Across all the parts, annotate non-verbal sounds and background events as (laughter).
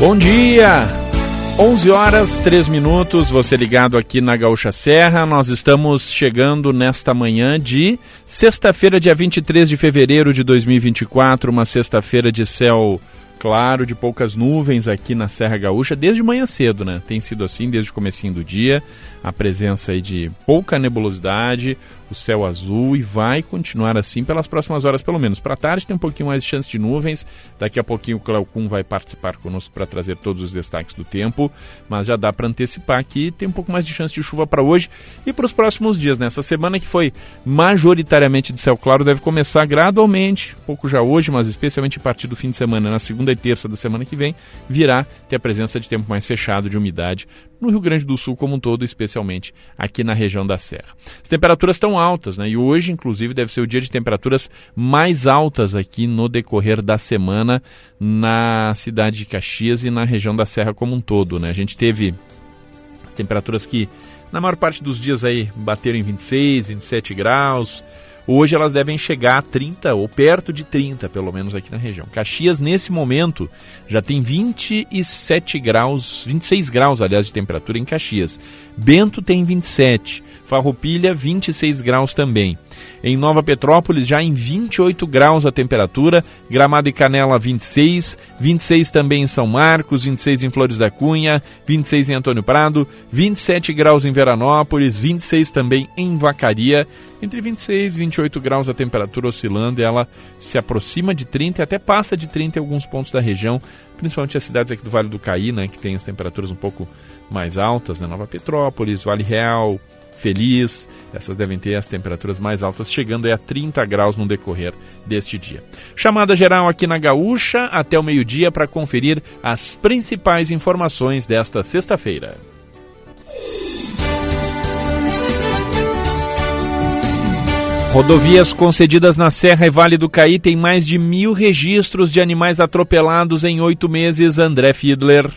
Bom dia! 11 horas 3 minutos, você ligado aqui na Gaúcha Serra. Nós estamos chegando nesta manhã de sexta-feira, dia 23 de fevereiro de 2024, uma sexta-feira de céu claro, de poucas nuvens aqui na Serra Gaúcha, desde manhã cedo, né? Tem sido assim desde o comecinho do dia, a presença aí de pouca nebulosidade, o céu azul e vai continuar assim pelas próximas horas, pelo menos. Para tarde tem um pouquinho mais de chance de nuvens. Daqui a pouquinho o Cleocum vai participar conosco para trazer todos os destaques do tempo, mas já dá para antecipar que tem um pouco mais de chance de chuva para hoje e para os próximos dias. Nessa semana que foi majoritariamente de céu claro, deve começar gradualmente, um pouco já hoje, mas especialmente a partir do fim de semana, na segunda e terça da semana que vem, virá ter a presença de tempo mais fechado de umidade no Rio Grande do Sul como um todo, especialmente aqui na região da Serra. As temperaturas estão altas, né? E hoje, inclusive, deve ser o dia de temperaturas mais altas aqui no decorrer da semana na cidade de Caxias e na região da Serra como um todo, né? A gente teve as temperaturas que na maior parte dos dias aí bateram em 26, 27 graus, Hoje elas devem chegar a 30 ou perto de 30, pelo menos aqui na região. Caxias, nesse momento, já tem 27 graus, 26 graus, aliás, de temperatura em Caxias. Bento tem 27, Farroupilha 26 graus também. Em Nova Petrópolis, já em 28 graus a temperatura, Gramado e Canela 26, 26 também em São Marcos, 26 em Flores da Cunha, 26 em Antônio Prado, 27 graus em Veranópolis, 26 também em Vacaria, entre 26 e 28 graus a temperatura oscilando e ela se aproxima de 30 e até passa de 30 em alguns pontos da região, principalmente as cidades aqui do Vale do Caí, né, que tem as temperaturas um pouco mais altas, né, Nova Petrópolis, Vale Real, Feliz, essas devem ter as temperaturas mais altas, chegando a 30 graus no decorrer deste dia. Chamada geral aqui na Gaúcha, até o meio-dia para conferir as principais informações desta sexta-feira. Rodovias concedidas na Serra e Vale do Caí têm mais de mil registros de animais atropelados em oito meses. André Fiedler.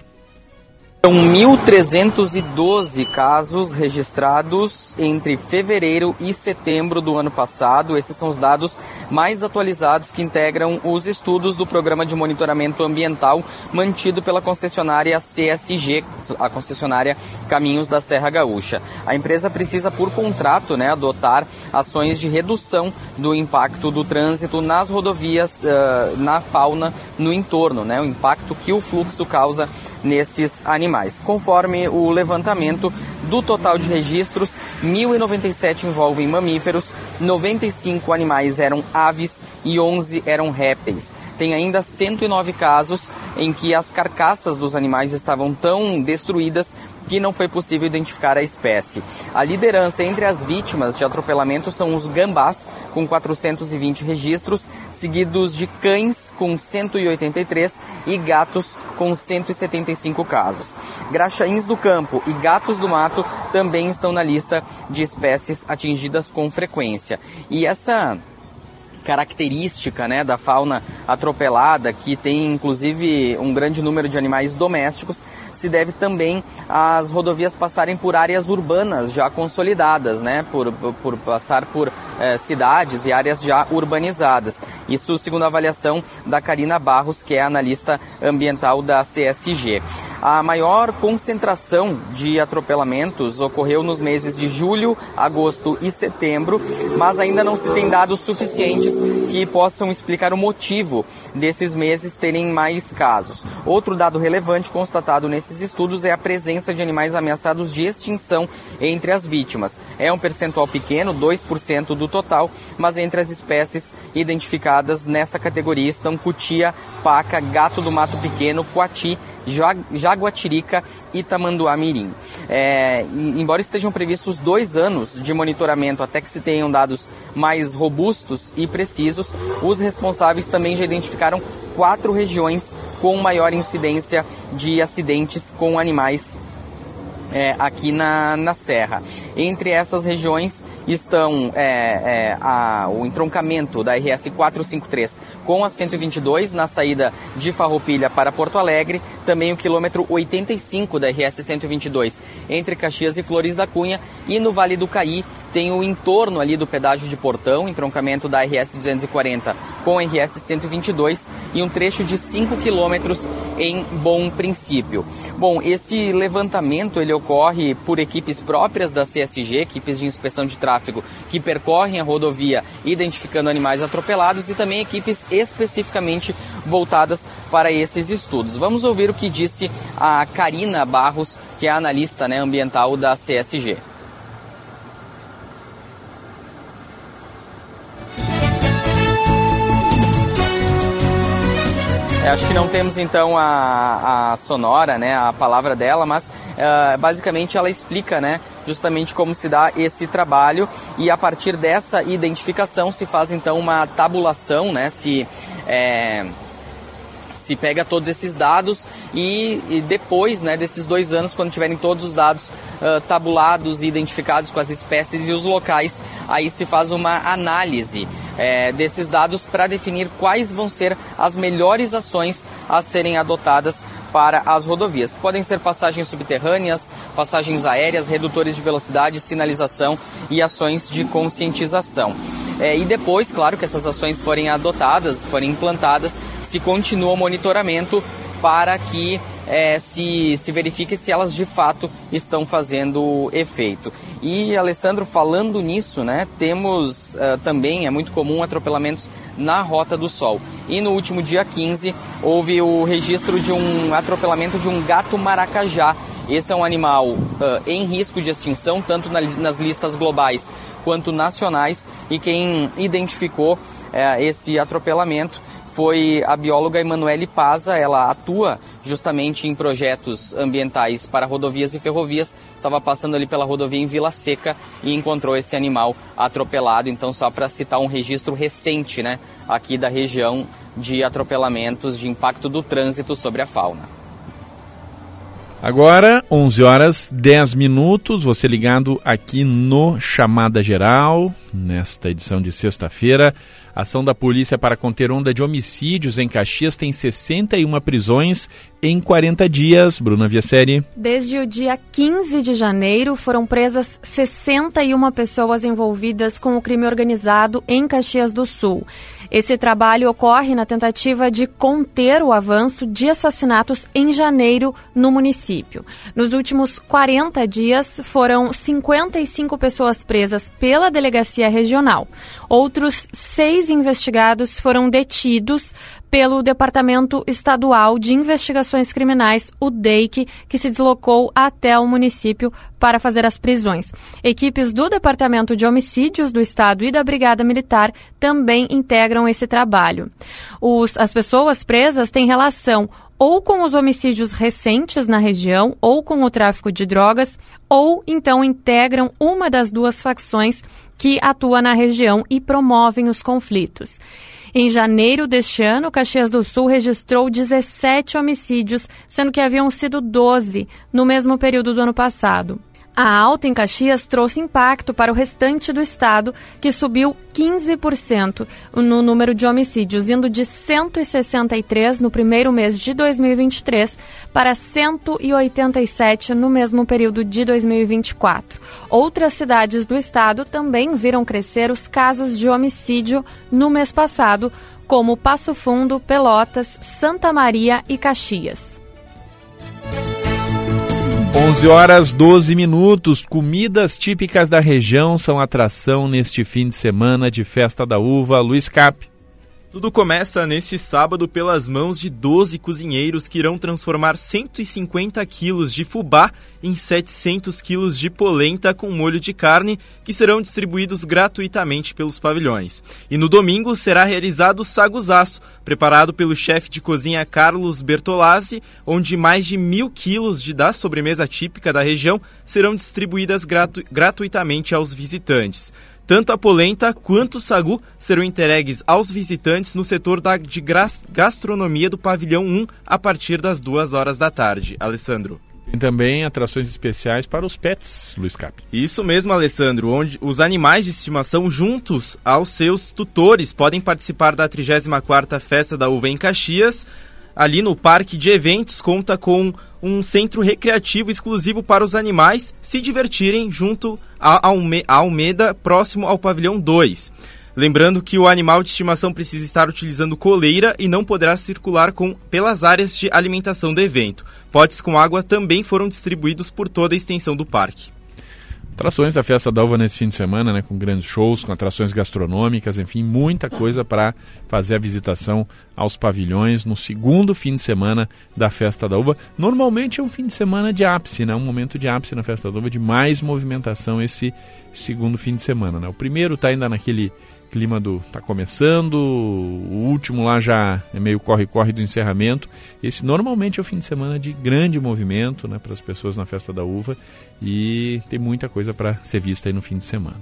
São 1.312 casos registrados entre fevereiro e setembro do ano passado. Esses são os dados mais atualizados que integram os estudos do Programa de Monitoramento Ambiental mantido pela concessionária CSG, a concessionária Caminhos da Serra Gaúcha. A empresa precisa, por contrato, né, adotar ações de redução do impacto do trânsito nas rodovias, uh, na fauna, no entorno, né, o impacto que o fluxo causa nesses animais. Conforme o levantamento do total de registros, 1.097 envolvem mamíferos, 95 animais eram aves e 11 eram répteis. Tem ainda 109 casos em que as carcaças dos animais estavam tão destruídas que não foi possível identificar a espécie. A liderança entre as vítimas de atropelamento são os gambás, com 420 registros, seguidos de cães, com 183, e gatos, com 175 casos. Graxaíns do campo e gatos do mato também estão na lista de espécies atingidas com frequência. E essa característica né, da fauna atropelada, que tem inclusive um grande número de animais domésticos, se deve também às rodovias passarem por áreas urbanas já consolidadas, né, por, por passar por eh, cidades e áreas já urbanizadas. Isso segundo a avaliação da Karina Barros, que é analista ambiental da CSG. A maior concentração de atropelamentos ocorreu nos meses de julho, agosto e setembro, mas ainda não se tem dados suficientes que possam explicar o motivo desses meses terem mais casos. Outro dado relevante constatado nesses estudos é a presença de animais ameaçados de extinção entre as vítimas. É um percentual pequeno, 2% do total, mas entre as espécies identificadas nessa categoria estão cutia, paca, gato do mato pequeno, coati Jaguatirica e Tamanduá-Mirim. É, embora estejam previstos dois anos de monitoramento até que se tenham dados mais robustos e precisos, os responsáveis também já identificaram quatro regiões com maior incidência de acidentes com animais é, aqui na, na Serra. Entre essas regiões estão é, é, a, o entroncamento da RS 453 com a 122 na saída de Farroupilha para Porto Alegre, também o quilômetro 85 da RS 122 entre Caxias e Flores da Cunha e no Vale do Caí tem o entorno ali do pedágio de Portão, entroncamento da RS 240 com a RS 122 e um trecho de 5 quilômetros em Bom Princípio. Bom, esse levantamento ele ocorre por equipes próprias da CSG, equipes de inspeção de tráfego que percorrem a rodovia identificando animais atropelados e também equipes especificamente voltadas para esses estudos. Vamos ouvir o que disse a Karina Barros, que é analista né, ambiental da CSG. É, acho que não temos então a, a, sonora, né, a palavra dela, mas uh, basicamente ela explica, né, justamente como se dá esse trabalho. E a partir dessa identificação se faz então uma tabulação, né, se é, se pega todos esses dados e, e, depois né, desses dois anos, quando tiverem todos os dados uh, tabulados e identificados com as espécies e os locais, aí se faz uma análise é, desses dados para definir quais vão ser as melhores ações a serem adotadas para as rodovias. Podem ser passagens subterrâneas, passagens aéreas, redutores de velocidade, sinalização e ações de conscientização. É, e depois, claro, que essas ações forem adotadas, forem implantadas, se continua o monitoramento para que é, se, se verifique se elas de fato estão fazendo efeito. E, Alessandro, falando nisso, né, temos uh, também, é muito comum atropelamentos na Rota do Sol. E no último dia 15 houve o registro de um atropelamento de um gato maracajá. Esse é um animal uh, em risco de extinção, tanto nas listas globais quanto nacionais, e quem identificou uh, esse atropelamento foi a bióloga Emanuele Paza. Ela atua justamente em projetos ambientais para rodovias e ferrovias. Estava passando ali pela rodovia em Vila Seca e encontrou esse animal atropelado. Então, só para citar um registro recente, né, aqui da região de atropelamentos de impacto do trânsito sobre a fauna. Agora, 11 horas 10 minutos, você ligado aqui no Chamada Geral, nesta edição de sexta-feira. Ação da polícia para conter onda de homicídios em Caxias tem 61 prisões em 40 dias. Bruna Viasseri. Desde o dia 15 de janeiro, foram presas 61 pessoas envolvidas com o crime organizado em Caxias do Sul. Esse trabalho ocorre na tentativa de conter o avanço de assassinatos em janeiro no município. Nos últimos 40 dias, foram 55 pessoas presas pela delegacia regional. Outros seis investigados foram detidos pelo Departamento Estadual de Investigações Criminais, o DEIC, que se deslocou até o município para fazer as prisões. Equipes do Departamento de Homicídios do Estado e da Brigada Militar também integram esse trabalho. Os, as pessoas presas têm relação ou com os homicídios recentes na região, ou com o tráfico de drogas, ou então integram uma das duas facções que atua na região e promovem os conflitos. Em janeiro deste ano, Caxias do Sul registrou 17 homicídios, sendo que haviam sido 12 no mesmo período do ano passado. A alta em Caxias trouxe impacto para o restante do estado, que subiu 15% no número de homicídios, indo de 163 no primeiro mês de 2023 para 187 no mesmo período de 2024. Outras cidades do estado também viram crescer os casos de homicídio no mês passado, como Passo Fundo, Pelotas, Santa Maria e Caxias. 11 horas 12 minutos. Comidas típicas da região são atração neste fim de semana de Festa da Uva. Luiz Cap. Tudo começa neste sábado pelas mãos de 12 cozinheiros que irão transformar 150 quilos de fubá em 700 quilos de polenta com molho de carne, que serão distribuídos gratuitamente pelos pavilhões. E no domingo será realizado o saguzaço, preparado pelo chefe de cozinha Carlos Bertolazzi, onde mais de mil quilos de da sobremesa típica da região serão distribuídas gratu gratuitamente aos visitantes. Tanto a polenta quanto o sagu serão entregues aos visitantes no setor da, de gastronomia do pavilhão 1 a partir das 2 horas da tarde. Alessandro. Tem também atrações especiais para os pets, Luiz Cap. Isso mesmo, Alessandro, onde os animais de estimação juntos aos seus tutores podem participar da 34ª Festa da Uva em Caxias. Ali no Parque de Eventos conta com um centro recreativo exclusivo para os animais se divertirem junto a Almeda, próximo ao pavilhão 2. Lembrando que o animal de estimação precisa estar utilizando coleira e não poderá circular com, pelas áreas de alimentação do evento. Potes com água também foram distribuídos por toda a extensão do parque. Atrações da Festa da Uva nesse fim de semana, né, com grandes shows, com atrações gastronômicas, enfim, muita coisa para fazer a visitação aos pavilhões no segundo fim de semana da Festa da Uva. Normalmente é um fim de semana de ápice, né, um momento de ápice na Festa da Uva, de mais movimentação esse segundo fim de semana. Né. O primeiro está ainda naquele clima do tá começando, o último lá já é meio corre-corre do encerramento. Esse normalmente é o fim de semana de grande movimento, né, para as pessoas na festa da uva e tem muita coisa para ser vista aí no fim de semana.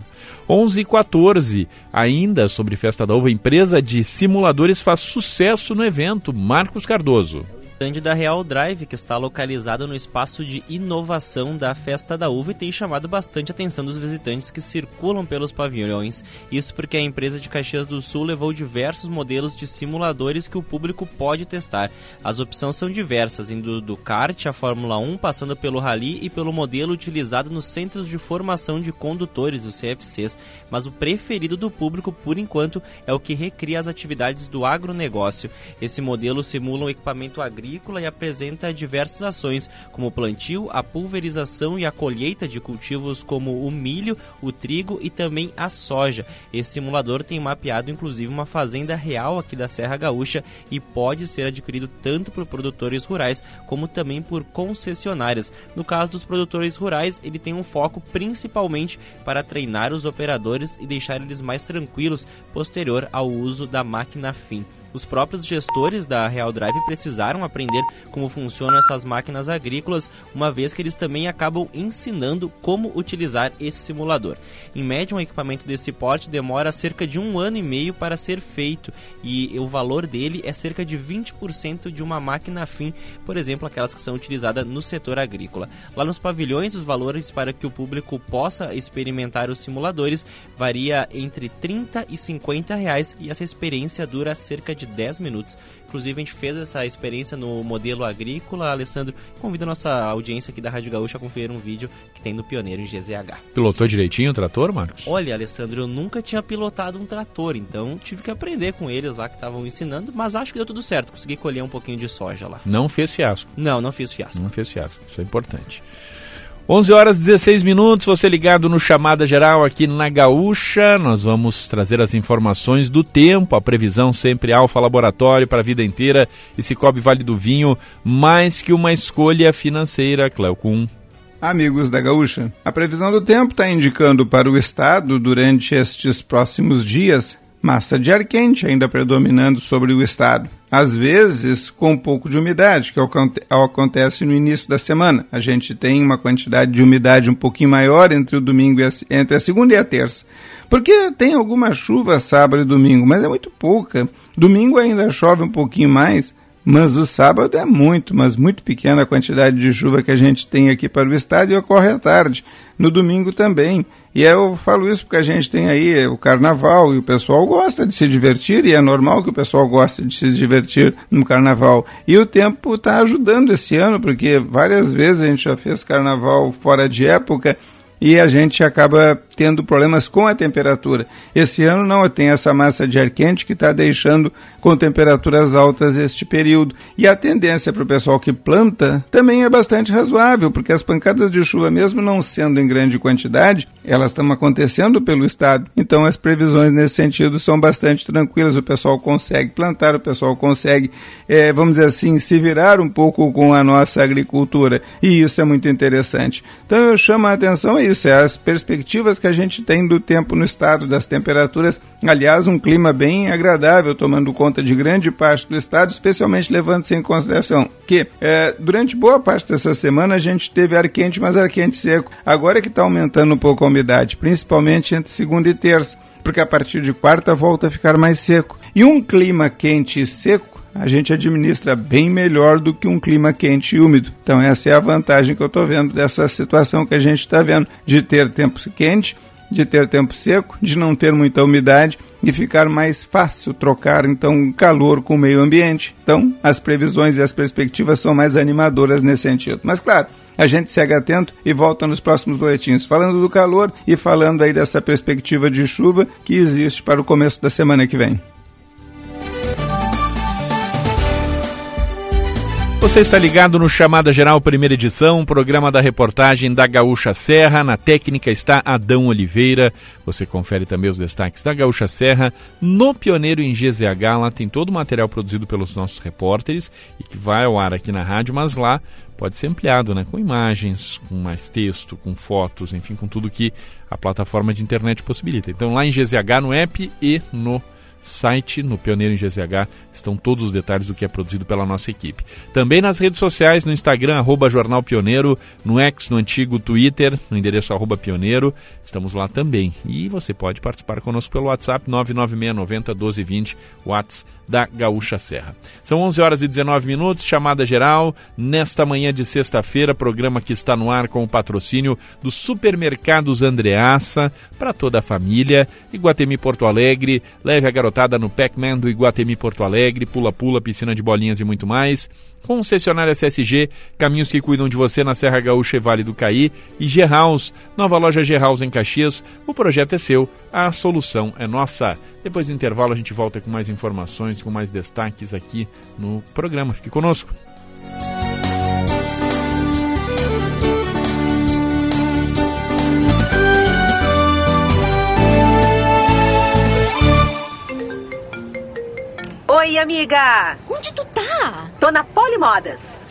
11 e 14, ainda sobre festa da uva, empresa de simuladores faz sucesso no evento. Marcos Cardoso stand da Real Drive, que está localizado no espaço de inovação da Festa da Uva e tem chamado bastante atenção dos visitantes que circulam pelos pavilhões. Isso porque a empresa de Caxias do Sul levou diversos modelos de simuladores que o público pode testar. As opções são diversas, indo do kart à Fórmula 1, passando pelo rally e pelo modelo utilizado nos Centros de Formação de Condutores, os CFCs. Mas o preferido do público, por enquanto, é o que recria as atividades do agronegócio. Esse modelo simula um equipamento agrícola agrícola e apresenta diversas ações, como o plantio, a pulverização e a colheita de cultivos como o milho, o trigo e também a soja. Esse simulador tem mapeado inclusive uma fazenda real aqui da Serra Gaúcha e pode ser adquirido tanto por produtores rurais como também por concessionárias. No caso dos produtores rurais, ele tem um foco principalmente para treinar os operadores e deixar eles mais tranquilos posterior ao uso da máquina fim. Os próprios gestores da Real Drive precisaram aprender como funcionam essas máquinas agrícolas, uma vez que eles também acabam ensinando como utilizar esse simulador. Em média, um equipamento desse porte demora cerca de um ano e meio para ser feito e o valor dele é cerca de 20% de uma máquina fim, por exemplo, aquelas que são utilizadas no setor agrícola. Lá nos pavilhões, os valores para que o público possa experimentar os simuladores varia entre 30 e 50 reais e essa experiência dura cerca de de 10 minutos. Inclusive, a gente fez essa experiência no modelo agrícola. Alessandro, convida a nossa audiência aqui da Rádio Gaúcha a conferir um vídeo que tem no Pioneiro em GZH. Pilotou direitinho o trator, Marcos? Olha, Alessandro, eu nunca tinha pilotado um trator, então tive que aprender com eles lá que estavam ensinando, mas acho que deu tudo certo. Consegui colher um pouquinho de soja lá. Não fez fiasco? Não, não fiz fiasco. Não fez fiasco, isso é importante. 11 horas e 16 minutos, você ligado no Chamada Geral aqui na Gaúcha. Nós vamos trazer as informações do tempo, a previsão sempre Alfa Laboratório para a vida inteira e Cicobi Vale do Vinho, mais que uma escolha financeira, Cleocum. Amigos da Gaúcha, a previsão do tempo está indicando para o estado durante estes próximos dias massa de ar quente ainda predominando sobre o estado. Às vezes com um pouco de umidade, que acontece no início da semana. A gente tem uma quantidade de umidade um pouquinho maior entre o domingo a, entre a segunda e a terça. Porque tem alguma chuva sábado e domingo, mas é muito pouca. Domingo ainda chove um pouquinho mais, mas o sábado é muito, mas muito pequena a quantidade de chuva que a gente tem aqui para o estado e ocorre à tarde. No domingo também. E eu falo isso porque a gente tem aí o carnaval e o pessoal gosta de se divertir e é normal que o pessoal goste de se divertir no carnaval. E o tempo está ajudando esse ano, porque várias vezes a gente já fez carnaval fora de época e a gente acaba tendo problemas com a temperatura. Esse ano não tem essa massa de ar quente que está deixando com temperaturas altas este período. E a tendência para o pessoal que planta também é bastante razoável, porque as pancadas de chuva, mesmo não sendo em grande quantidade, elas estão acontecendo pelo estado. Então as previsões nesse sentido são bastante tranquilas. O pessoal consegue plantar, o pessoal consegue, é, vamos dizer assim, se virar um pouco com a nossa agricultura. E isso é muito interessante. Então eu chamo a atenção a isso, é as perspectivas que a gente tem do tempo no estado, das temperaturas. Aliás, um clima bem agradável, tomando conta de grande parte do estado, especialmente levando-se em consideração que é, durante boa parte dessa semana a gente teve ar quente, mas ar quente seco. Agora é que está aumentando um pouco a umidade, principalmente entre segunda e terça, porque a partir de quarta volta a ficar mais seco. E um clima quente e seco a gente administra bem melhor do que um clima quente e úmido. Então essa é a vantagem que eu estou vendo dessa situação que a gente está vendo de ter tempo quente de ter tempo seco, de não ter muita umidade e ficar mais fácil trocar então calor com o meio ambiente. Então, as previsões e as perspectivas são mais animadoras nesse sentido. Mas claro, a gente segue atento e volta nos próximos boletins falando do calor e falando aí dessa perspectiva de chuva que existe para o começo da semana que vem. Você está ligado no Chamada Geral Primeira Edição, programa da reportagem da Gaúcha Serra. Na técnica está Adão Oliveira. Você confere também os destaques da Gaúcha Serra no Pioneiro em GZH. Lá tem todo o material produzido pelos nossos repórteres e que vai ao ar aqui na rádio, mas lá pode ser ampliado, né? Com imagens, com mais texto, com fotos, enfim, com tudo que a plataforma de internet possibilita. Então lá em GZH, no app e no site, no Pioneiro em GZH, estão todos os detalhes do que é produzido pela nossa equipe. Também nas redes sociais, no Instagram, arroba Jornal Pioneiro, no X, no antigo Twitter, no endereço arroba Pioneiro, estamos lá também. E você pode participar conosco pelo WhatsApp 99690 1220, WhatsApp da Gaúcha Serra. São 11 horas e 19 minutos, chamada geral, nesta manhã de sexta-feira, programa que está no ar com o patrocínio dos supermercados Andreaça, para toda a família, Iguatemi Porto Alegre, leve a garotada no Pac-Man do Iguatemi Porto Alegre, pula-pula, piscina de bolinhas e muito mais. Concessionária CSG, caminhos que cuidam de você na Serra Gaúcha e Vale do Caí. E G-House, nova loja G-House em Caxias. O projeto é seu, a solução é nossa. Depois do intervalo a gente volta com mais informações, com mais destaques aqui no programa. Fique conosco. Oi, amiga! Tô na Polimodas.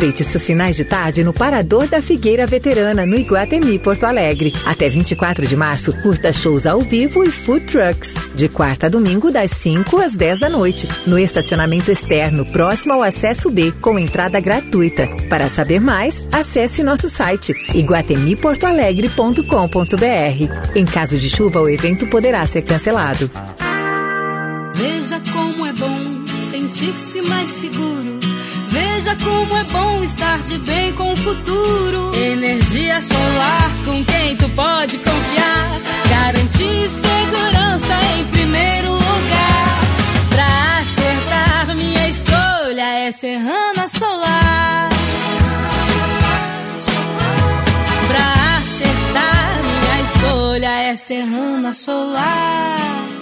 Aproveite seus finais de tarde no Parador da Figueira Veterana, no Iguatemi, Porto Alegre. Até 24 de março, curta shows ao vivo e food trucks. De quarta a domingo, das 5 às 10 da noite. No estacionamento externo, próximo ao acesso B, com entrada gratuita. Para saber mais, acesse nosso site iguatemiportoalegre.com.br. Em caso de chuva, o evento poderá ser cancelado. Veja como é bom sentir-se mais seguro Veja como é bom estar de bem com o futuro. Energia solar com quem tu pode confiar. Garantir segurança em primeiro lugar. Pra acertar, minha escolha é Serrana Solar. Pra acertar, minha escolha é Serrana Solar.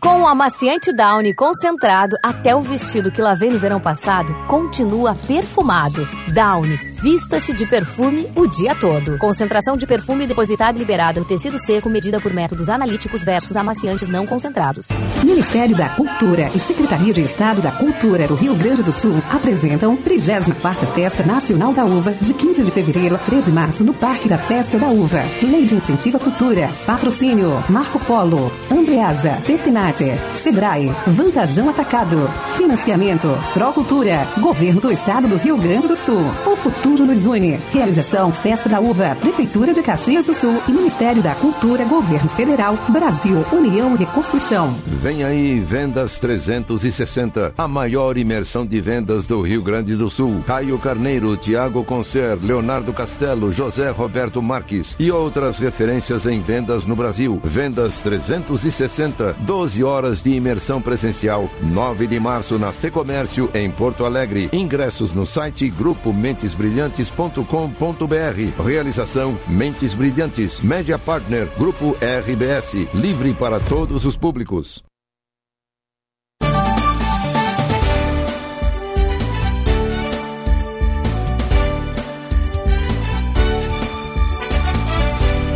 Com o amaciante Downy concentrado, até o vestido que lavei no verão passado continua perfumado. Downy Vista-se de perfume o dia todo. Concentração de perfume depositada e liberada no tecido seco medida por métodos analíticos versus amaciantes não concentrados. Ministério da Cultura e Secretaria de Estado da Cultura do Rio Grande do Sul apresentam 34ª Festa Nacional da Uva, de 15 de fevereiro a 3 de março, no Parque da Festa da Uva. Lei de Incentivo à Cultura. Patrocínio Marco Polo, Andreasa, Petinate, Sebrae, Vantajão Atacado. Financiamento Procultura, Governo do Estado do Rio Grande do Sul. O futuro nos une. Realização Festa da Uva, Prefeitura de Caxias do Sul e Ministério da Cultura, Governo Federal, Brasil, União e Reconstrução. Vem aí Vendas 360, a maior imersão de vendas do Rio Grande do Sul. Caio Carneiro, Tiago Concer, Leonardo Castelo, José Roberto Marques e outras referências em vendas no Brasil. Vendas 360, 12 horas de imersão presencial. 9 de março na Fecomércio, em Porto Alegre. Ingressos no site grupomentesbrilhantes.com.br. Realização Mentes Brilhantes, Média Partner, Grupo RBS, livre para todos os públicos.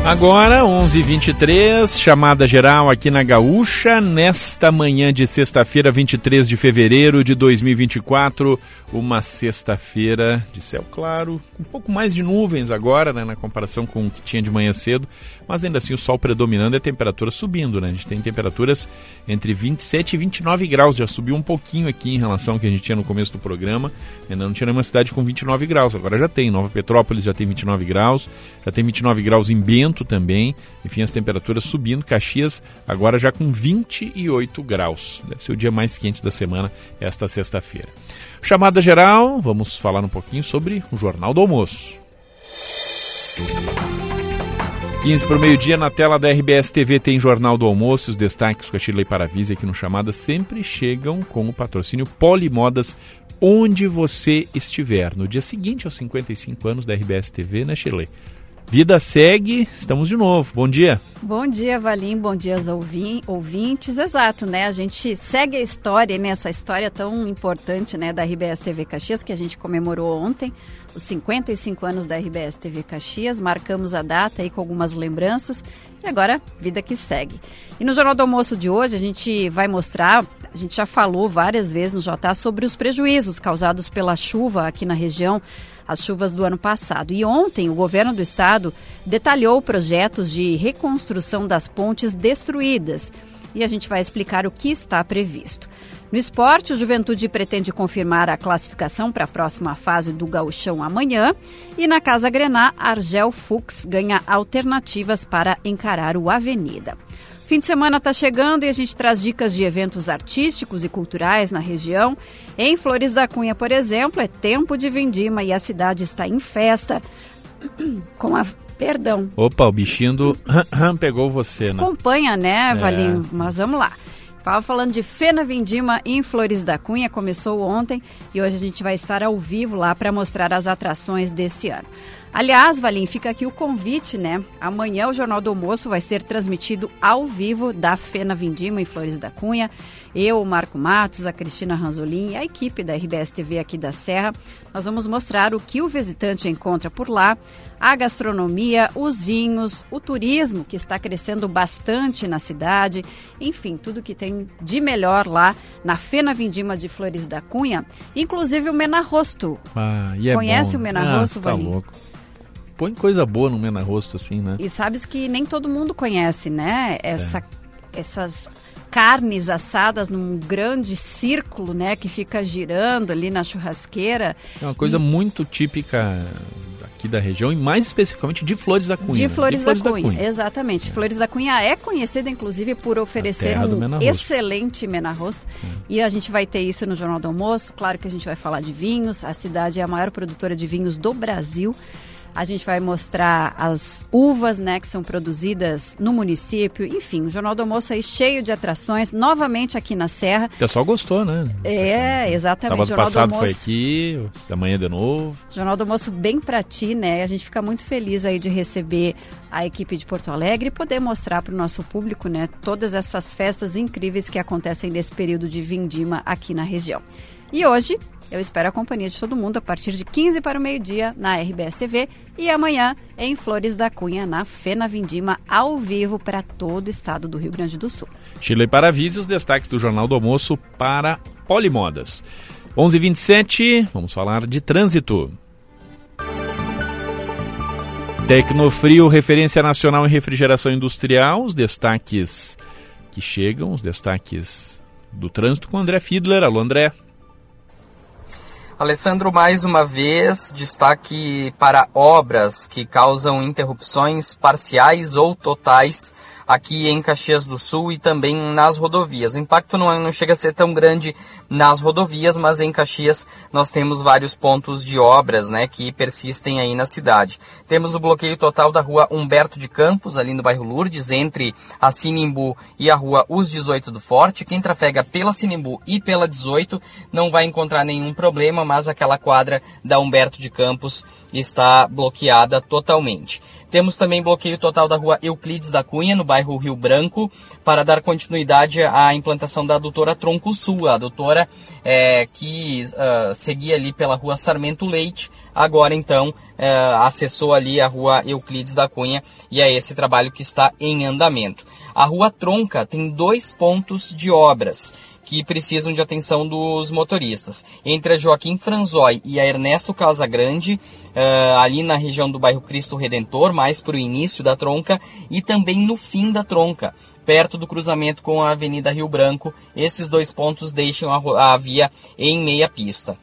Agora, 11h23, chamada geral aqui na Gaúcha, nesta manhã de sexta-feira, 23 de fevereiro de 2024, uma sexta-feira de céu claro, um pouco mais de nuvens agora, né, na comparação com o que tinha de manhã cedo, mas ainda assim o sol predominando e a temperatura subindo, né? A gente tem temperaturas entre 27 e 29 graus, já subiu um pouquinho aqui em relação ao que a gente tinha no começo do programa. Ainda não tinha nenhuma cidade com 29 graus, agora já tem. Nova Petrópolis já tem 29 graus, já tem 29 graus em Bento também. Enfim, as temperaturas subindo. Caxias agora já com 28 graus. Deve ser o dia mais quente da semana, esta sexta-feira. Chamada geral, vamos falar um pouquinho sobre o Jornal do Almoço. 15 para o meio-dia, na tela da RBS TV tem Jornal do Almoço. Os destaques com a Shirley Paravise aqui no Chamada sempre chegam com o patrocínio Polimodas, onde você estiver. No dia seguinte aos 55 anos da RBS TV, né, Shirley? Vida segue, estamos de novo. Bom dia. Bom dia, Valim. Bom dia aos ouvintes. Exato, né? A gente segue a história, né? história tão importante, né, da RBS TV Caxias, que a gente comemorou ontem, os 55 anos da RBS TV Caxias. Marcamos a data aí com algumas lembranças e agora, vida que segue. E no Jornal do Almoço de hoje, a gente vai mostrar, a gente já falou várias vezes no JA sobre os prejuízos causados pela chuva aqui na região as chuvas do ano passado. E ontem, o governo do estado detalhou projetos de reconstrução das pontes destruídas. E a gente vai explicar o que está previsto. No esporte, o Juventude pretende confirmar a classificação para a próxima fase do gauchão amanhã. E na Casa Grená, Argel Fux ganha alternativas para encarar o Avenida. Fim de semana está chegando e a gente traz dicas de eventos artísticos e culturais na região. Em Flores da Cunha, por exemplo, é tempo de vindima e a cidade está em festa (clears throat) com a Perdão. Opa, o bichinho do (clears throat) (clears throat) pegou você, né? Acompanha, né, é. Valinho? Mas vamos lá. Estava falando de Fena Vindima em Flores da Cunha, começou ontem e hoje a gente vai estar ao vivo lá para mostrar as atrações desse ano. Aliás, Valim, fica aqui o convite, né? Amanhã o Jornal do Almoço vai ser transmitido ao vivo da Fena Vindima em Flores da Cunha. Eu, o Marco Matos, a Cristina Ranzolin e a equipe da RBS TV aqui da Serra, nós vamos mostrar o que o visitante encontra por lá, a gastronomia, os vinhos, o turismo que está crescendo bastante na cidade, enfim, tudo que tem de melhor lá na Fena Vindima de Flores da Cunha, inclusive o Menarrosto. Ah, e é Conhece bom. o Menarrosto, ah, tá Valim? louco põe coisa boa no Mena Rosto, assim, né? E sabes que nem todo mundo conhece, né? Essa, é. Essas carnes assadas num grande círculo, né? Que fica girando ali na churrasqueira. É uma coisa e... muito típica aqui da região e mais especificamente de Flores da Cunha. De Flores, de Flores da, Cunha. da, Cunha. exatamente. É. Flores da Cunha é conhecida inclusive por oferecer um mena excelente menarroz é. e a gente vai ter isso no Jornal do Almoço. Claro que a gente vai falar de vinhos. A cidade é a maior produtora de vinhos do Brasil. A gente vai mostrar as uvas, né, que são produzidas no município. Enfim, o Jornal do Almoço aí cheio de atrações, novamente aqui na Serra. O pessoal gostou, né? É, exatamente. Sábado Jornal passado do Almoço, foi aqui, amanhã de novo. Jornal do Almoço bem para ti, né? A gente fica muito feliz aí de receber a equipe de Porto Alegre e poder mostrar para o nosso público, né, todas essas festas incríveis que acontecem nesse período de vindima aqui na região. E hoje Eu espero a companhia de todo mundo a partir de 15 para o meio-dia na RBS TV e amanhã em Flores da Cunha, na Fena Vindima, ao vivo para todo o estado do Rio Grande do Sul. Chile para Vise, os destaques do Jornal do Almoço para Polimodas. 11:27, vamos falar de trânsito. Tecnofrio, referência nacional em refrigeração industrial, os destaques que chegam, os destaques do trânsito com André Fiedler. Alô, André. Alessandro, mais uma vez, destaque para obras que causam interrupções parciais ou totais aqui em Caxias do Sul e também nas rodovias. O impacto não, é, não chega a ser tão grande nas rodovias, mas em Caxias nós temos vários pontos de obras né, que persistem aí na cidade. Temos o bloqueio total da rua Humberto de Campos, ali no bairro Lourdes, entre a Sinimbu e a rua Os 18 do Forte. Quem trafega pela Sinimbu e pela 18 não vai encontrar nenhum problema, mas aquela quadra da Humberto de Campos está bloqueada totalmente. Temos também bloqueio total da rua Euclides da Cunha, no bairro Rio Branco, para dar continuidade à implantação da doutora Tronco Sul, a doutora é, que uh, seguia ali pela rua Sarmento Leite, agora então uh, acessou ali a rua Euclides da Cunha e é esse trabalho que está em andamento. A rua Tronca tem dois pontos de obras que precisam de atenção dos motoristas. Entre a Joaquim Franzói e a Ernesto Casagrande, uh, ali na região do bairro Cristo Redentor, mais para o início da tronca, e também no fim da tronca, perto do cruzamento com a Avenida Rio Branco. Esses dois pontos deixam a, a via em meia pista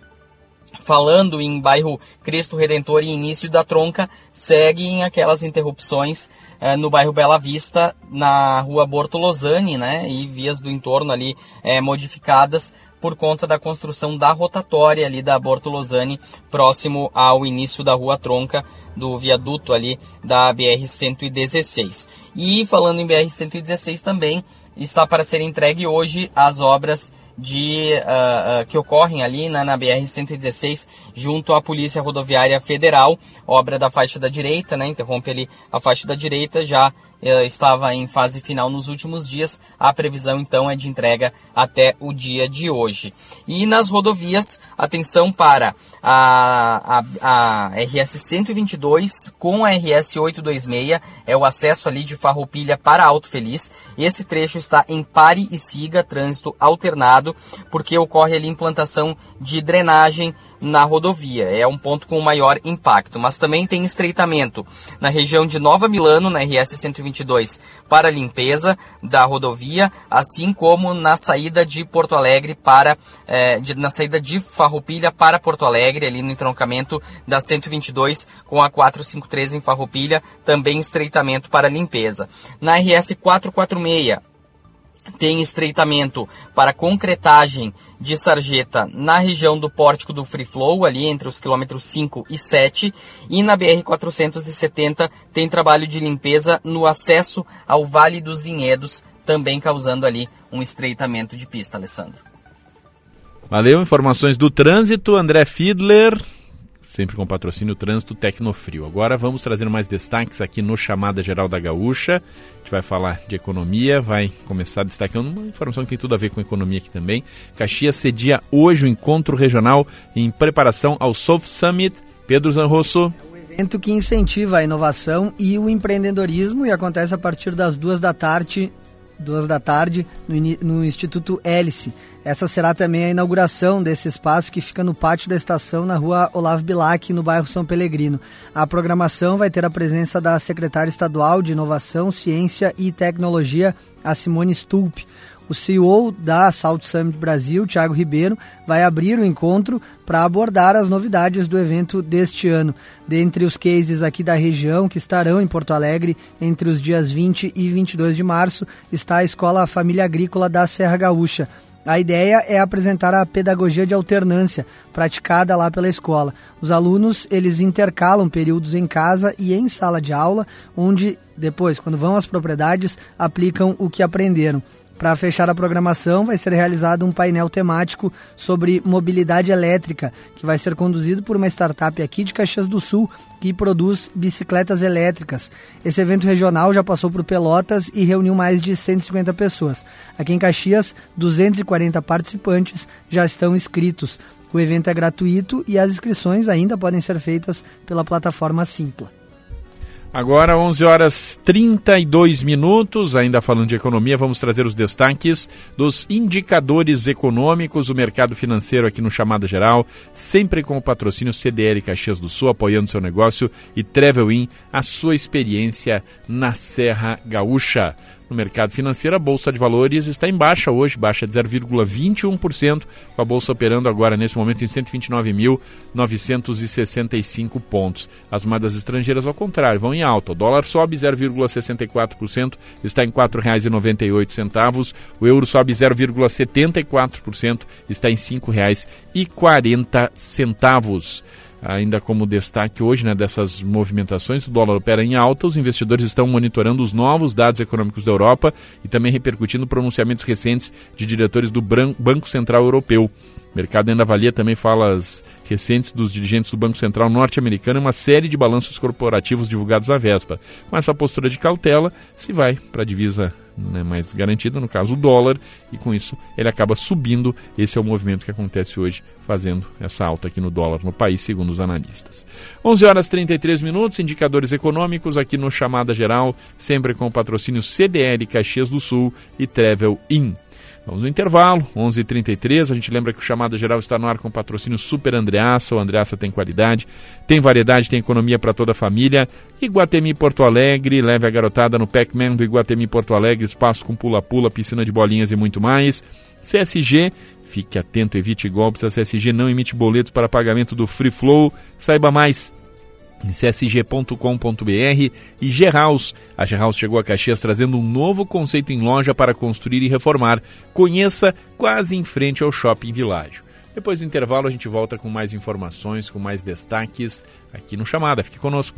falando em bairro Cristo Redentor e início da tronca, seguem aquelas interrupções é, no bairro Bela Vista, na rua Bortolosani, né, e vias do entorno ali é, modificadas por conta da construção da rotatória ali da Bortolosani, próximo ao início da rua Tronca, do viaduto ali da BR-116. E falando em BR-116 também, está para ser entregue hoje as obras de uh, uh, que ocorrem ali né, na BR-116 junto à Polícia Rodoviária Federal, obra da faixa da direita, né, interrompe ali a faixa da direita, já estava em fase final nos últimos dias, a previsão então é de entrega até o dia de hoje. E nas rodovias, atenção para a, a, a RS 122 com a RS 826, é o acesso ali de Farroupilha para Alto Feliz. Esse trecho está em pare e siga, trânsito alternado, porque ocorre ali implantação de drenagem na rodovia. É um ponto com maior impacto, mas também tem estreitamento na região de Nova Milano, na RS 122, para limpeza da rodovia, assim como na saída de Porto Alegre para é, de, na saída de Farroupilha para Porto Alegre, ali no entroncamento da 122 com a 453 em Farroupilha, também estreitamento para limpeza. Na RS 446 tem estreitamento para concretagem de sarjeta na região do pórtico do Free Flow, ali entre os quilômetros 5 e 7, e na BR-470 tem trabalho de limpeza no acesso ao Vale dos Vinhedos, também causando ali um estreitamento de pista, Alessandro. Valeu, informações do trânsito, André Fiedler sempre com patrocínio Trânsito Tecnofrio. Agora vamos trazer mais destaques aqui no Chamada Geral da Gaúcha. A gente vai falar de economia, vai começar destacando uma informação que tem tudo a ver com economia aqui também. Caxias cedia hoje o encontro regional em preparação ao Soft Summit. Pedro Zanrosso evento que incentiva a inovação e o empreendedorismo e acontece a partir das duas da tarde, duas da tarde no, no Instituto Hélice. Essa será também a inauguração desse espaço que fica no pátio da estação na rua Olavo Bilac, no bairro São Pelegrino. A programação vai ter a presença da secretária estadual de Inovação, Ciência e Tecnologia, a Simone Stulp. O CEO da Salt Summit Brasil, Thiago Ribeiro, vai abrir o encontro para abordar as novidades do evento deste ano. Dentre os cases aqui da região que estarão em Porto Alegre entre os dias 20 e 22 de março está a Escola Família Agrícola da Serra Gaúcha. A ideia é apresentar a pedagogia de alternância praticada lá pela escola. Os alunos, eles intercalam períodos em casa e em sala de aula, onde depois, quando vão às propriedades, aplicam o que aprenderam. Para fechar a programação, vai ser realizado um painel temático sobre mobilidade elétrica, que vai ser conduzido por uma startup aqui de Caxias do Sul, que produz bicicletas elétricas. Esse evento regional já passou por Pelotas e reuniu mais de 150 pessoas. Aqui em Caxias, 240 participantes já estão inscritos. O evento é gratuito e as inscrições ainda podem ser feitas pela plataforma Simpla. Agora 11 horas 32 minutos, ainda falando de economia, vamos trazer os destaques dos indicadores econômicos, o mercado financeiro aqui no Chamada Geral, sempre com o patrocínio CDL Caxias do Sul, apoiando seu negócio e Travel In, a sua experiência na Serra Gaúcha no mercado financeiro, a Bolsa de Valores está em baixa hoje, baixa de 0,21%, com a Bolsa operando agora nesse momento em 129.965 pontos. As moedas estrangeiras, ao contrário, vão em alta. O dólar sobe 0,64%, está em R$ 4,98. O euro sobe 0,74%, está em R$ 5,40 ainda como destaque hoje né, dessas movimentações, o dólar opera em alta, os investidores estão monitorando os novos dados econômicos da Europa e também repercutindo pronunciamentos recentes de diretores do Banco Central Europeu. Mercado ainda avalia também falas recentes dos dirigentes do Banco Central norte-americano e uma série de balanços corporativos divulgados à véspera. Com essa postura de cautela, se vai para a divisa né, mais garantida, no caso o dólar, e com isso ele acaba subindo. Esse é o movimento que acontece hoje, fazendo essa alta aqui no dólar no país, segundo os analistas. 11 horas 33 minutos, indicadores econômicos aqui no Chamada Geral, sempre com o patrocínio CDL Caxias do Sul e Travel In. Vamos no intervalo, 11:33. h 33 A gente lembra que o Chamada Geral está no ar com patrocínio Super Andreaça. O Andreaça tem qualidade, tem variedade, tem economia para toda a família. Iguatemi Porto Alegre, leve a garotada no Pac-Man do Iguatemi Porto Alegre, espaço com pula-pula, piscina de bolinhas e muito mais. CSG, fique atento, evite golpes. A CSG não emite boletos para pagamento do Free Flow. Saiba mais csg.com.br e Gerhaus. A Gerhaus chegou a Caxias trazendo um novo conceito em loja para construir e reformar. Conheça quase em frente ao Shopping Világio. Depois do intervalo a gente volta com mais informações, com mais destaques aqui no Chamada. Fique conosco.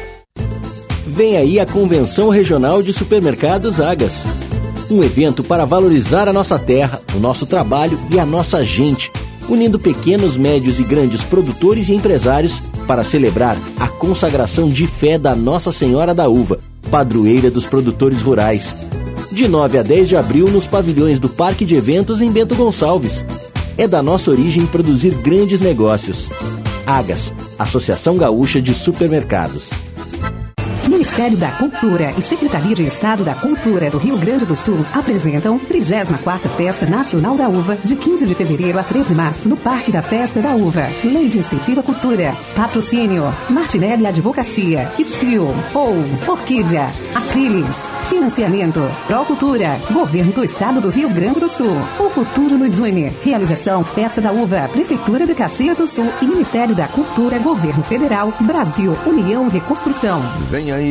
Vem aí a Convenção Regional de Supermercados Agas. Um evento para valorizar a nossa terra, o nosso trabalho e a nossa gente, unindo pequenos, médios e grandes produtores e empresários para celebrar a consagração de fé da Nossa Senhora da Uva, padroeira dos produtores rurais. De 9 a 10 de abril nos pavilhões do Parque de Eventos em Bento Gonçalves. É da nossa origem produzir grandes negócios. Agas, Associação Gaúcha de Supermercados. Ministério da Cultura e Secretaria de Estado da Cultura do Rio Grande do Sul apresentam 34ª Festa Nacional da Uva, de 15 de fevereiro a 3 de março, no Parque da Festa da Uva. Lei de Incentivo à Cultura. Patrocínio. Martinelli Advocacia. Steel. ou Orquídea. Acrilis. Financiamento. Procultura. Governo do Estado do Rio Grande do Sul. O futuro nos une. Realização Festa da Uva. Prefeitura de Caxias do Sul e Ministério da Cultura, Governo Federal, Brasil, União Reconstrução. Venha aí,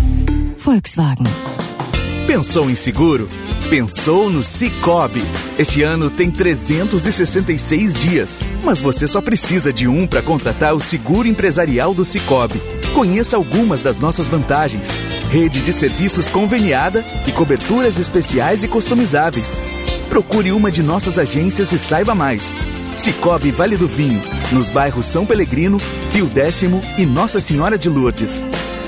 Volkswagen. Pensou em seguro? Pensou no Cicobi. Este ano tem 366 dias, mas você só precisa de um para contratar o seguro empresarial do Cicobi. Conheça algumas das nossas vantagens: rede de serviços conveniada e coberturas especiais e customizáveis. Procure uma de nossas agências e saiba mais. Cicobi Vale do Vinho, nos bairros São Pelegrino, Pio Décimo e Nossa Senhora de Lourdes.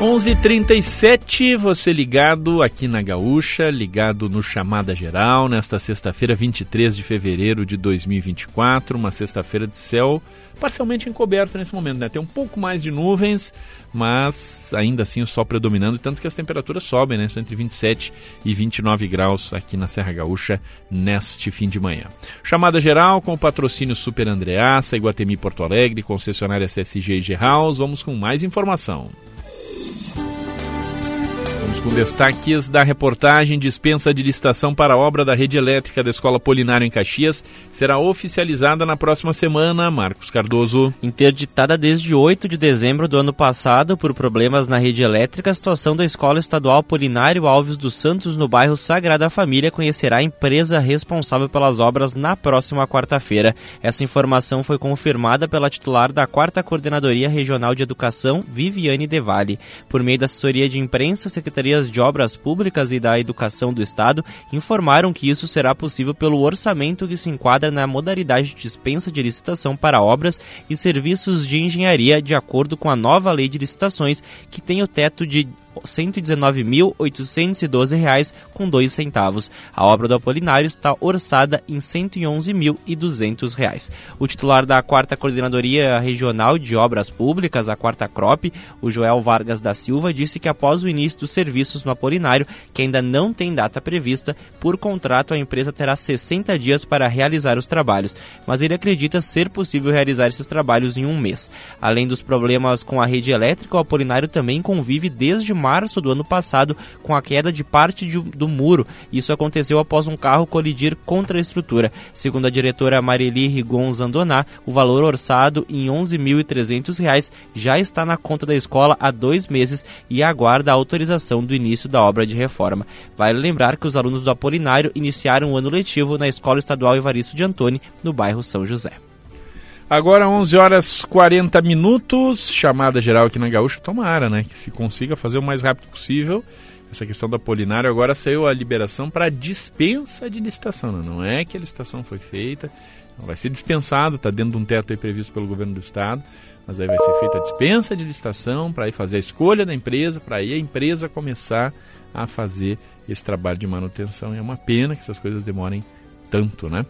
11:37 você ligado aqui na Gaúcha, ligado no Chamada Geral, nesta sexta-feira, 23 de fevereiro de 2024, uma sexta-feira de céu parcialmente encoberto nesse momento, né? Tem um pouco mais de nuvens, mas ainda assim o sol predominando, tanto que as temperaturas sobem, né? São entre 27 e 29 graus aqui na Serra Gaúcha neste fim de manhã. Chamada Geral com o patrocínio Super Andreaça, Iguatemi Porto Alegre, concessionária CSG e G-House. Vamos com mais informação. Vamos com destaques da reportagem dispensa de licitação para a obra da rede elétrica da Escola Polinário em Caxias será oficializada na próxima semana. Marcos Cardoso. Interditada desde 8 de dezembro do ano passado por problemas na rede elétrica, a situação da Escola Estadual Polinário Alves dos Santos no bairro Sagrada Família conhecerá a empresa responsável pelas obras na próxima quarta-feira. Essa informação foi confirmada pela titular da 4 Coordenadoria Regional de Educação, Viviane Devali. Por meio da assessoria de imprensa, a Secretaria secretarias de Obras Públicas e da Educação do Estado informaram que isso será possível pelo orçamento que se enquadra na modalidade de dispensa de licitação para obras e serviços de engenharia, de acordo com a nova lei de licitações, que tem o teto de R$ 119.812,02 centavos. A obra do Apolinário está orçada em R$ 111.200. O titular da 4 Coordenadoria Regional de Obras Públicas, a 4 CROP, o Joel Vargas da Silva, disse que após o início dos serviços no Apolinário, que ainda não tem data prevista, por contrato a empresa terá 60 dias para realizar os trabalhos, mas ele acredita ser possível realizar esses trabalhos em um mês. Além dos problemas com a rede elétrica, o Apolinário também convive desde março do ano passado com a queda de parte de, do muro. Isso aconteceu após um carro colidir contra a estrutura. Segundo a diretora Marili Rigon Zandoná, o valor orçado em R$ 11.300 já está na conta da escola há dois meses e aguarda a autorização do início da obra de reforma. Vale lembrar que os alunos do Apolinário iniciaram o ano letivo na Escola Estadual Evaristo de Antoni, no bairro São José. Agora 11 horas 40 minutos, chamada geral aqui na Gaúcha, tomara, né, que se consiga fazer o mais rápido possível. Essa questão da Polinário agora saiu a liberação para dispensa de licitação, né? não é que a licitação foi feita, vai ser dispensado, está dentro de um teto previsto pelo governo do estado, mas aí vai ser feita a dispensa de licitação para ir fazer a escolha da empresa, para aí a empresa começar a fazer esse trabalho de manutenção. E é uma pena que essas coisas demorem tanto, né?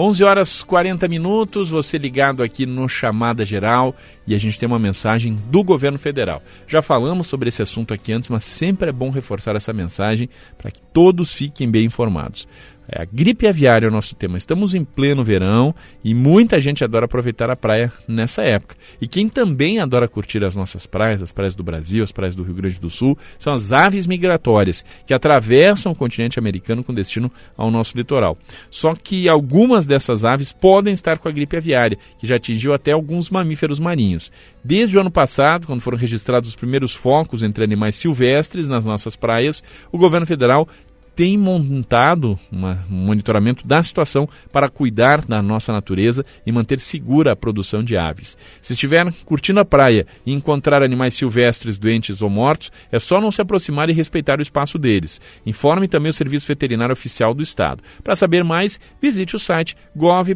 11 horas 40 minutos, você ligado aqui no Chamada Geral e a gente tem uma mensagem do governo federal. Já falamos sobre esse assunto aqui antes, mas sempre é bom reforçar essa mensagem para que todos fiquem bem informados. É, a gripe aviária é o nosso tema. Estamos em pleno verão e muita gente adora aproveitar a praia nessa época. E quem também adora curtir as nossas praias, as praias do Brasil, as praias do Rio Grande do Sul, são as aves migratórias que atravessam o continente americano com destino ao nosso litoral. Só que algumas dessas aves podem estar com a gripe aviária, que já atingiu até alguns mamíferos marinhos. Desde o ano passado, quando foram registrados os primeiros focos entre animais silvestres nas nossas praias, o governo federal tem montado um monitoramento da situação para cuidar da nossa natureza e manter segura a produção de aves. Se estiver curtindo a praia e encontrar animais silvestres doentes ou mortos, é só não se aproximar e respeitar o espaço deles. Informe também o Serviço Veterinário Oficial do Estado. Para saber mais, visite o site gov.br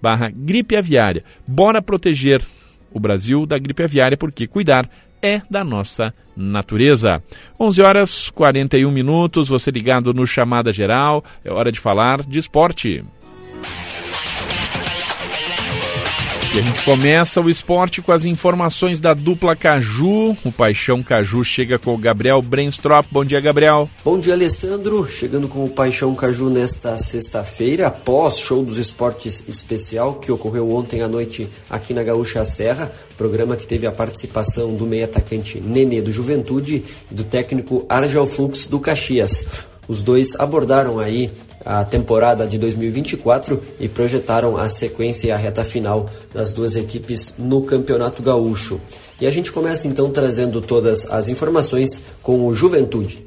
barra gripe aviária. Bora proteger o Brasil da gripe aviária, porque cuidar é da nossa natureza. 11 horas 41 minutos, você ligado no Chamada Geral, é hora de falar de esporte. A gente começa o esporte com as informações da dupla Caju. O Paixão Caju chega com o Gabriel Brenstrop. Bom dia, Gabriel. Bom dia, Alessandro. Chegando com o Paixão Caju nesta sexta-feira, após show dos esportes especial que ocorreu ontem à noite aqui na Gaúcha Serra. Programa que teve a participação do meio atacante Nenê do Juventude e do técnico Argel Flux do Caxias. Os dois abordaram aí a temporada de 2024 e projetaram a sequência e a reta final das duas equipes no Campeonato Gaúcho. E a gente começa então trazendo todas as informações com o Juventude.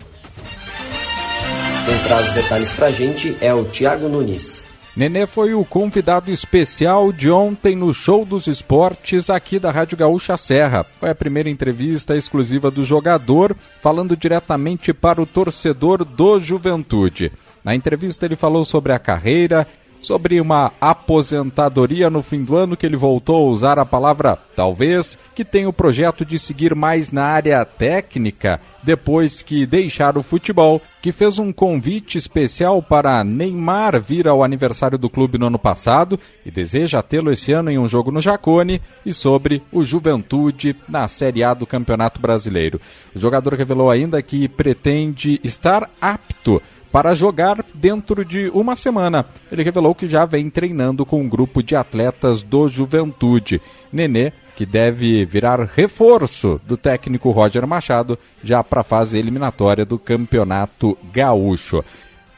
Quem traz os detalhes pra gente é o Thiago Nunes. Nenê foi o convidado especial de ontem no Show dos Esportes aqui da Rádio Gaúcha Serra. Foi a primeira entrevista exclusiva do jogador, falando diretamente para o torcedor do Juventude. Na entrevista, ele falou sobre a carreira, sobre uma aposentadoria no fim do ano, que ele voltou a usar a palavra talvez, que tem o projeto de seguir mais na área técnica depois que deixar o futebol, que fez um convite especial para Neymar vir ao aniversário do clube no ano passado e deseja tê-lo esse ano em um jogo no Jacone e sobre o Juventude na Série A do Campeonato Brasileiro. O jogador revelou ainda que pretende estar apto para jogar dentro de uma semana. Ele revelou que já vem treinando com um grupo de atletas do Juventude. Nenê, que deve virar reforço do técnico Roger Machado já para a fase eliminatória do Campeonato Gaúcho.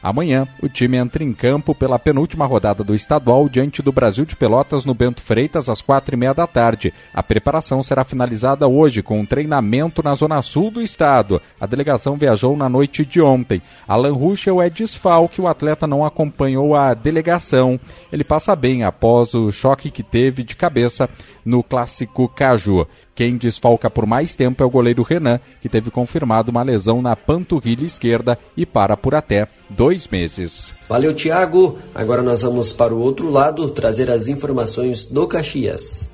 Amanhã, o time entra em campo pela penúltima rodada do estadual diante do Brasil de Pelotas no Bento Freitas às quatro e meia da tarde. A preparação será finalizada hoje com um treinamento na zona sul do estado. A delegação viajou na noite de ontem. Alan Ruschel é desfalque, o atleta não acompanhou a delegação. Ele passa bem após o choque que teve de cabeça no clássico Caju. Quem desfalca por mais tempo é o goleiro Renan, que teve confirmado uma lesão na panturrilha esquerda e para por até dois meses. Valeu, Thiago. Agora nós vamos para o outro lado trazer as informações do Caxias.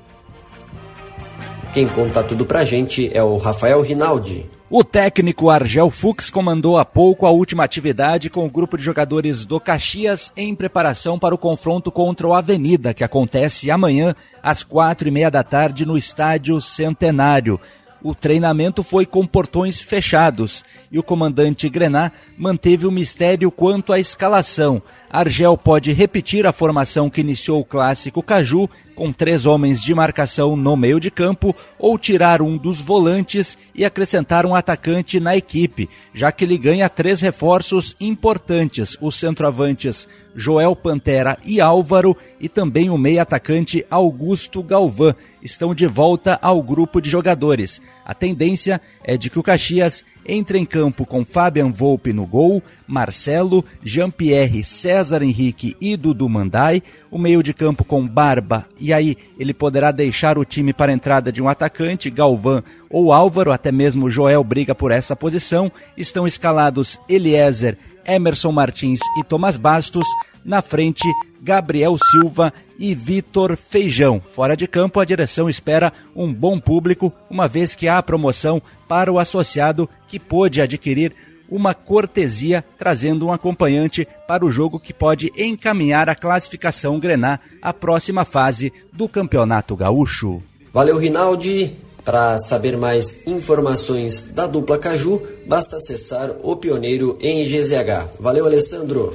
Quem conta tudo pra gente é o Rafael Rinaldi. O técnico Argel Fux comandou há pouco a última atividade com o grupo de jogadores do Caxias em preparação para o confronto contra o Avenida, que acontece amanhã às quatro e meia da tarde no Estádio Centenário. O treinamento foi com portões fechados e o comandante Grená manteve o mistério quanto à escalação. Argel pode repetir a formação que iniciou o clássico Caju com três homens de marcação no meio de campo, ou tirar um dos volantes e acrescentar um atacante na equipe, já que ele ganha três reforços importantes: os centroavantes Joel Pantera e Álvaro, e também o meio atacante Augusto Galvão. Estão de volta ao grupo de jogadores. A tendência é de que o Caxias entre em campo com Fabian Volpe no gol, Marcelo, Jean-Pierre, César Henrique e Dudu Mandai, o meio de campo com Barba, e aí ele poderá deixar o time para a entrada de um atacante, Galvão ou Álvaro, até mesmo Joel briga por essa posição, estão escalados Eliezer, Emerson Martins e Tomás Bastos, na frente Gabriel Silva e Vitor Feijão. Fora de campo, a direção espera um bom público, uma vez que há promoção para o associado que pôde adquirir uma cortesia trazendo um acompanhante para o jogo que pode encaminhar a classificação Grená à próxima fase do Campeonato Gaúcho. Valeu, Rinaldi. Para saber mais informações da dupla Caju, basta acessar o Pioneiro em GZH. Valeu, Alessandro.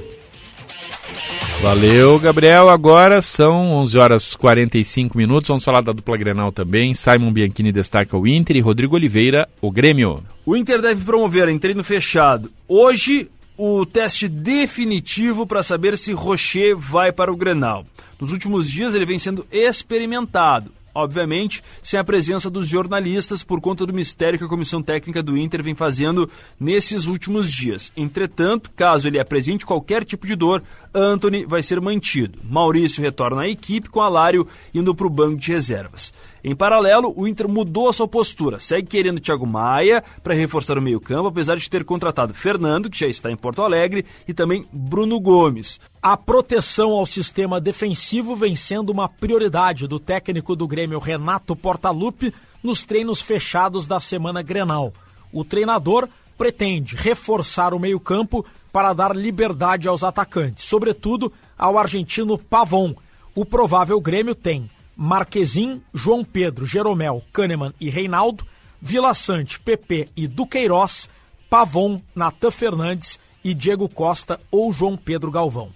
Valeu, Gabriel. Agora são 11 horas 45 minutos. Vamos falar da dupla Grenal também. Simon Bianchini destaca o Inter e Rodrigo Oliveira, o Grêmio. O Inter deve promover em treino fechado hoje o teste definitivo para saber se Rocher vai para o Grenal. Nos últimos dias ele vem sendo experimentado obviamente, sem a presença dos jornalistas por conta do mistério que a comissão técnica do Inter vem fazendo nesses últimos dias. Entretanto, caso ele apresente qualquer tipo de dor, Anthony vai ser mantido. Maurício retorna à equipe com Alário indo para o banco de reservas. Em paralelo, o Inter mudou a sua postura, segue querendo Thiago Maia para reforçar o meio-campo, apesar de ter contratado Fernando, que já está em Porto Alegre, e também Bruno Gomes. A proteção ao sistema defensivo vem sendo uma prioridade do técnico do Grêmio Renato Portaluppi nos treinos fechados da semana Grenal. O treinador pretende reforçar o meio-campo para dar liberdade aos atacantes, sobretudo ao argentino Pavon. O provável Grêmio tem Marquezim, João Pedro, Jeromel, Kahneman e Reinaldo, Vila Sante, PP e Duqueiroz, Pavon, Natan Fernandes e Diego Costa ou João Pedro Galvão.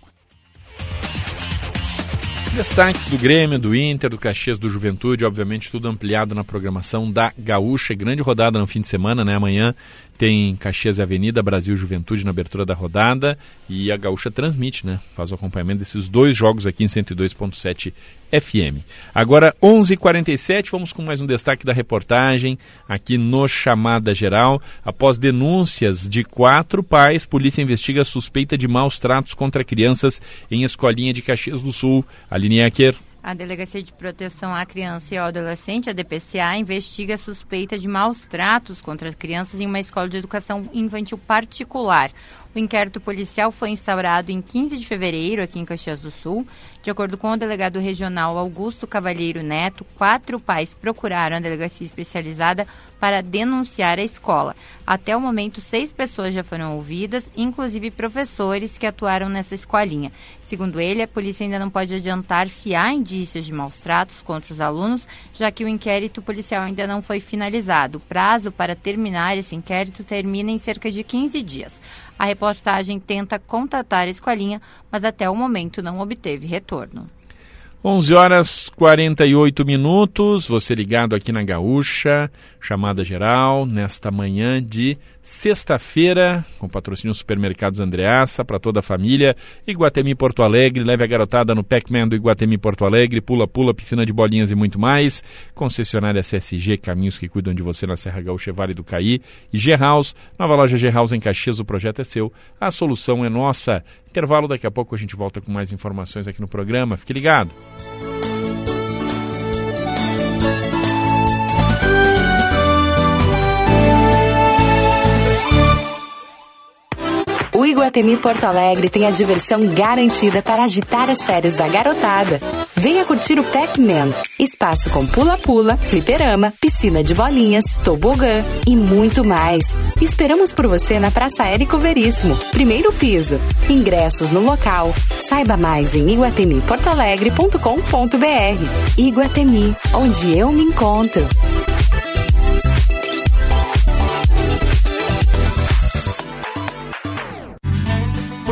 Destaques do Grêmio, do Inter, do Caxias, do Juventude, obviamente tudo ampliado na programação da Gaúcha. Grande rodada no fim de semana, né? Amanhã tem Caxias e Avenida, Brasil Juventude na abertura da rodada e a Gaúcha transmite, né? Faz o acompanhamento desses dois jogos aqui em 102.7 FM. Agora 11:47, vamos com mais um destaque da reportagem aqui no Chamada Geral. Após denúncias de quatro pais, polícia investiga suspeita de maus tratos contra crianças em escolinha de Caxias do Sul. Aline Ecker. A Delegacia de Proteção à Criança e ao Adolescente, a DPCA, investiga a suspeita de maus tratos contra as crianças em uma escola de educação infantil particular. O inquérito policial foi instaurado em 15 de fevereiro, aqui em Caxias do Sul. De acordo com o delegado regional Augusto Cavalheiro Neto, quatro pais procuraram a delegacia especializada para denunciar a escola. Até o momento, seis pessoas já foram ouvidas, inclusive professores que atuaram nessa escolinha. Segundo ele, a polícia ainda não pode adiantar se há indícios de maus tratos contra os alunos, já que o inquérito policial ainda não foi finalizado. O prazo para terminar esse inquérito termina em cerca de 15 dias. A reportagem tenta contatar a escolinha, mas até o momento não obteve retorno. 11 horas 48 minutos, você ligado aqui na Gaúcha, chamada geral, nesta manhã de sexta-feira, com patrocínio Supermercados Andreaça, para toda a família, Iguatemi Porto Alegre, leve a garotada no Pac-Man do Iguatemi Porto Alegre, pula-pula, piscina de bolinhas e muito mais, concessionária CSG, caminhos que cuidam de você na Serra Gaúcha Vale do Caí, e G-House, nova loja G-House em Caxias, o projeto é seu, a solução é nossa. Intervalo, daqui a pouco a gente volta com mais informações aqui no programa, fique ligado. Iguatemi Porto Alegre tem a diversão garantida para agitar as férias da garotada. Venha curtir o Pac-Man, espaço com pula-pula, fliperama, piscina de bolinhas, tobogã e muito mais. Esperamos por você na Praça Érico Veríssimo, primeiro piso. Ingressos no local. Saiba mais em iguatemiportoalegre.com.br. Iguatemi, onde eu me encontro.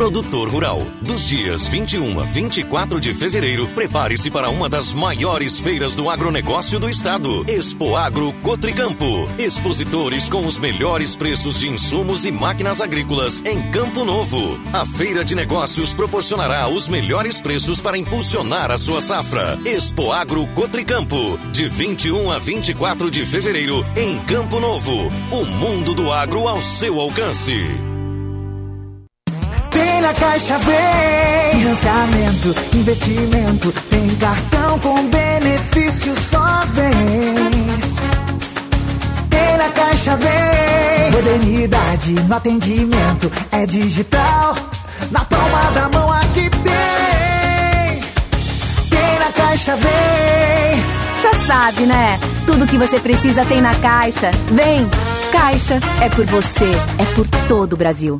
Produtor Rural. Dos dias 21 a 24 de fevereiro, prepare-se para uma das maiores feiras do agronegócio do estado. Expo Agro Cotricampo. Expositores com os melhores preços de insumos e máquinas agrícolas em Campo Novo. A feira de negócios proporcionará os melhores preços para impulsionar a sua safra. Expo Agro Cotricampo. De 21 a 24 de fevereiro, em Campo Novo. O mundo do agro ao seu alcance. Tem na Caixa Vem Financiamento, investimento Tem cartão com benefício Só vem Tem na Caixa Vem Modernidade no atendimento É digital Na palma da mão aqui tem Tem na Caixa Vem Já sabe, né? Tudo que você precisa tem na Caixa. Vem! Caixa é por você, é por todo o Brasil.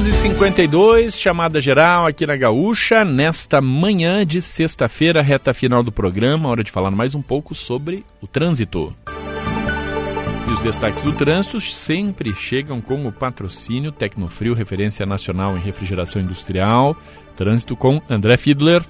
11:52 chamada geral aqui na Gaúcha, nesta manhã de sexta-feira, reta final do programa, hora de falar mais um pouco sobre o trânsito. E os destaques do trânsito sempre chegam com o patrocínio Tecnofrio, referência nacional em refrigeração industrial. Trânsito com André Fiedler.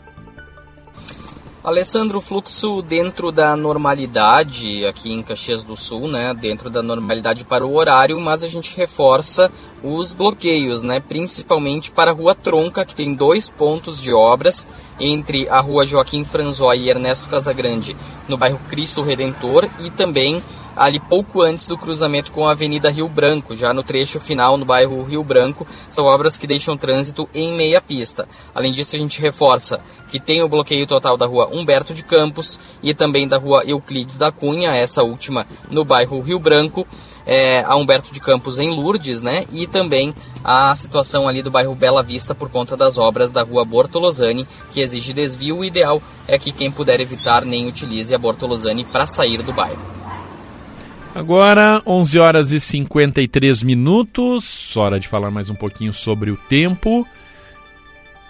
Alessandro, fluxo dentro da normalidade aqui em Caxias do Sul, né? Dentro da normalidade para o horário, mas a gente reforça os bloqueios, né? Principalmente para a Rua Tronca, que tem dois pontos de obras entre a Rua Joaquim Franzói e Ernesto Casagrande, no bairro Cristo Redentor, e também ali pouco antes do cruzamento com a Avenida Rio Branco, já no trecho final no bairro Rio Branco. São obras que deixam trânsito em meia pista. Além disso, a gente reforça que tem o bloqueio total da rua Humberto de Campos e também da rua Euclides da Cunha, essa última no bairro Rio Branco. É, a Humberto de Campos em Lourdes, né? E também a situação ali do bairro Bela Vista por conta das obras da rua Bortolosani, que exige desvio. O ideal é que quem puder evitar nem utilize a Bortolosani para sair do bairro. Agora, 11 horas e 53 minutos, hora de falar mais um pouquinho sobre o tempo.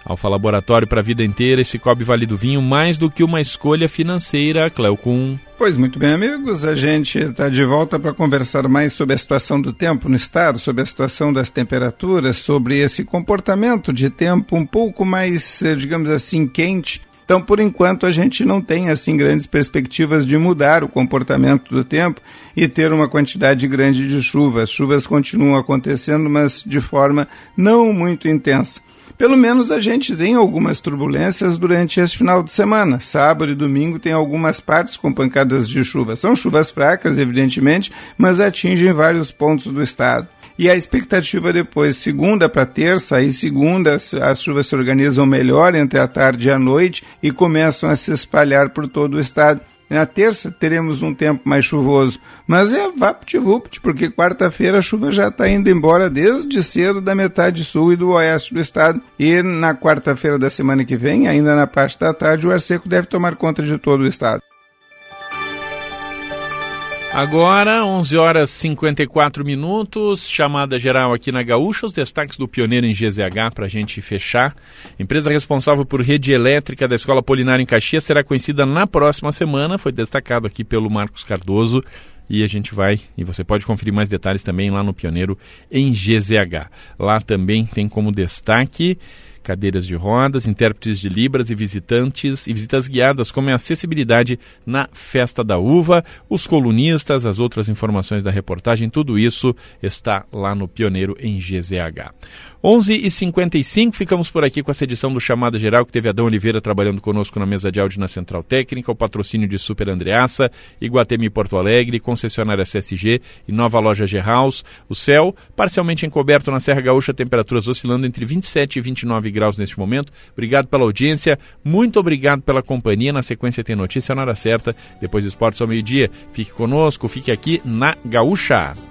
Alfa Laboratório para a vida inteira, esse Cobre Vale do Vinho, mais do que uma escolha financeira, Cleocum. Pois muito bem, amigos, a gente está de volta para conversar mais sobre a situação do tempo no estado, sobre a situação das temperaturas, sobre esse comportamento de tempo um pouco mais, eh, digamos assim, quente então, por enquanto, a gente não tem assim grandes perspectivas de mudar o comportamento do tempo e ter uma quantidade grande de chuvas. Chuvas continuam acontecendo, mas de forma não muito intensa. Pelo menos a gente tem algumas turbulências durante esse final de semana. Sábado e domingo tem algumas partes com pancadas de chuva. São chuvas fracas, evidentemente, mas atingem vários pontos do estado. E a expectativa depois, segunda para terça, aí segunda as chuvas se organizam melhor entre a tarde e a noite e começam a se espalhar por todo o estado. Na terça teremos um tempo mais chuvoso, mas é vapt-vupt, porque quarta-feira a chuva já está indo embora desde cedo da metade sul e do oeste do estado. E na quarta-feira da semana que vem, ainda na parte da tarde, o ar seco deve tomar conta de todo o estado. Agora, 11 horas 54 minutos, chamada geral aqui na Gaúcha, os destaques do pioneiro em GZH para a gente fechar. Empresa responsável por rede elétrica da Escola Polinária em Caxias será conhecida na próxima semana, foi destacado aqui pelo Marcos Cardoso. E a gente vai, e você pode conferir mais detalhes também lá no Pioneiro em GZH. Lá também tem como destaque cadeiras de rodas, intérpretes de libras e visitantes e visitas guiadas, como é acessibilidade na Festa da Uva, os colunistas, as outras informações da reportagem, tudo isso está lá no Pioneiro em GZH. 11h55, ficamos por aqui com essa edição do Chamada Geral, que teve Adão Oliveira trabalhando conosco na mesa de áudio na Central Técnica, o patrocínio de Super Andreaça, Iguatemi Porto Alegre, concessionária CSG e nova loja G-House. O céu parcialmente encoberto na Serra Gaúcha, temperaturas oscilando entre 27 e 29 graus neste momento. Obrigado pela audiência, muito obrigado pela companhia. Na sequência tem notícia na hora certa, depois esportes ao meio-dia. Fique conosco, fique aqui na Gaúcha.